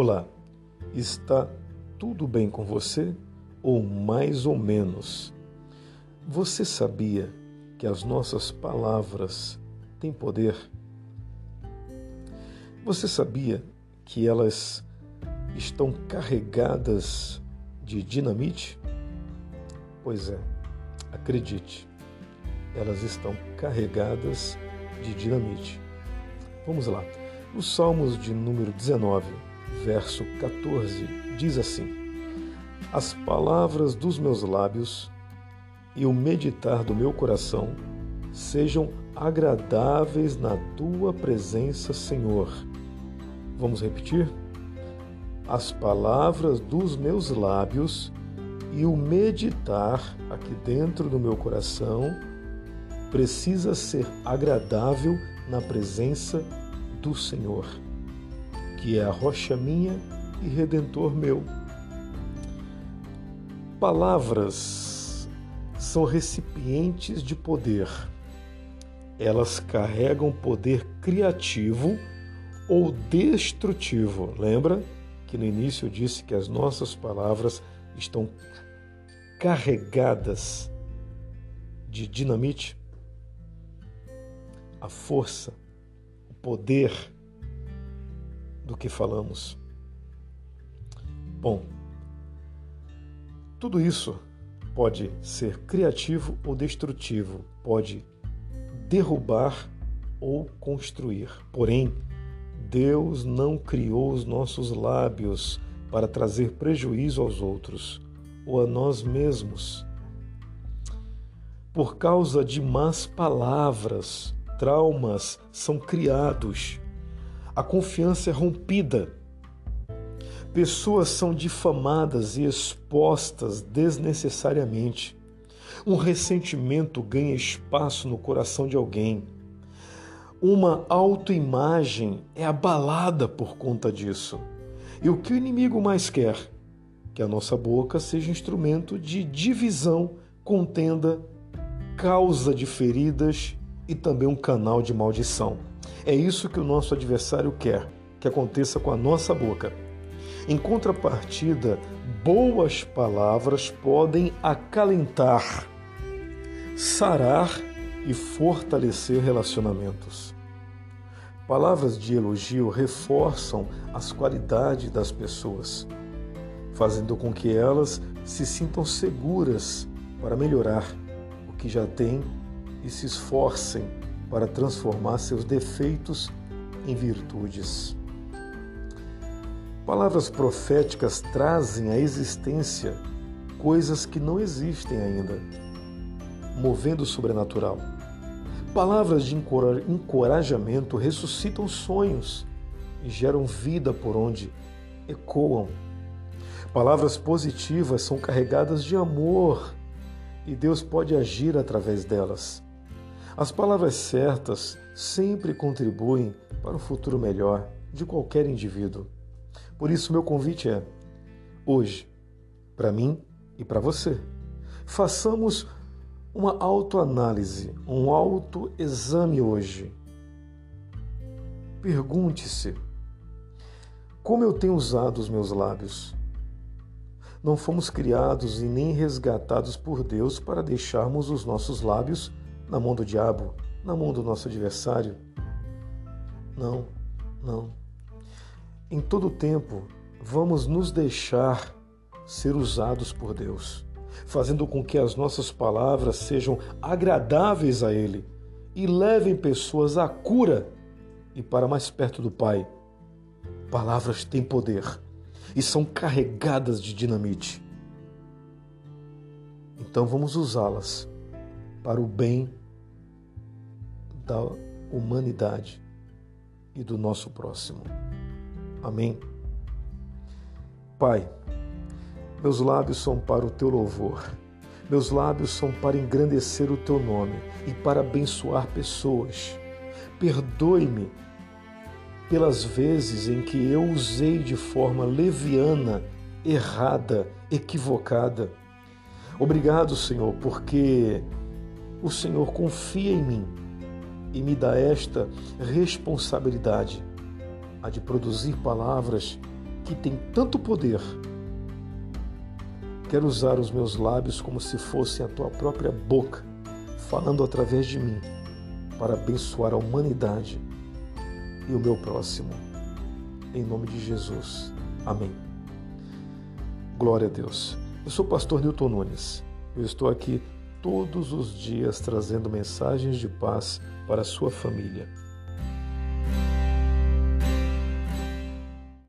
Olá, está tudo bem com você? Ou mais ou menos? Você sabia que as nossas palavras têm poder? Você sabia que elas estão carregadas de dinamite? Pois é, acredite, elas estão carregadas de dinamite. Vamos lá. Os Salmos de número 19, verso 14, diz assim: As palavras dos meus lábios e o meditar do meu coração sejam agradáveis na tua presença, Senhor. Vamos repetir? As palavras dos meus lábios e o meditar aqui dentro do meu coração precisa ser agradável na presença do Senhor que é a rocha minha e redentor meu. Palavras são recipientes de poder. Elas carregam poder criativo ou destrutivo. Lembra que no início eu disse que as nossas palavras estão carregadas de dinamite? A força, o poder, do que falamos. Bom, tudo isso pode ser criativo ou destrutivo, pode derrubar ou construir. Porém, Deus não criou os nossos lábios para trazer prejuízo aos outros ou a nós mesmos. Por causa de más palavras, traumas são criados a confiança é rompida. Pessoas são difamadas e expostas desnecessariamente. Um ressentimento ganha espaço no coração de alguém. Uma autoimagem é abalada por conta disso. E o que o inimigo mais quer? Que a nossa boca seja instrumento de divisão, contenda, causa de feridas e também um canal de maldição. É isso que o nosso adversário quer que aconteça com a nossa boca. Em contrapartida, boas palavras podem acalentar, sarar e fortalecer relacionamentos. Palavras de elogio reforçam as qualidades das pessoas, fazendo com que elas se sintam seguras para melhorar o que já têm e se esforcem para transformar seus defeitos em virtudes. Palavras proféticas trazem à existência coisas que não existem ainda, movendo o sobrenatural. Palavras de encorajamento ressuscitam sonhos e geram vida por onde ecoam. Palavras positivas são carregadas de amor e Deus pode agir através delas. As palavras certas sempre contribuem para o futuro melhor de qualquer indivíduo. Por isso, meu convite é: hoje, para mim e para você, façamos uma autoanálise, um autoexame hoje. Pergunte-se: como eu tenho usado os meus lábios? Não fomos criados e nem resgatados por Deus para deixarmos os nossos lábios na mão do diabo, na mão do nosso adversário. Não, não. Em todo tempo, vamos nos deixar ser usados por Deus, fazendo com que as nossas palavras sejam agradáveis a Ele e levem pessoas à cura e para mais perto do Pai. Palavras têm poder e são carregadas de dinamite. Então vamos usá-las para o bem da humanidade e do nosso próximo. Amém. Pai, meus lábios são para o teu louvor. Meus lábios são para engrandecer o teu nome e para abençoar pessoas. Perdoe-me pelas vezes em que eu usei de forma leviana, errada, equivocada. Obrigado, Senhor, porque o Senhor confia em mim e me dá esta responsabilidade, a de produzir palavras que tem tanto poder, quero usar os meus lábios como se fossem a tua própria boca, falando através de mim, para abençoar a humanidade e o meu próximo. Em nome de Jesus. Amém. Glória a Deus. Eu sou o pastor Newton Nunes. Eu estou aqui todos os dias trazendo mensagens de paz para sua família.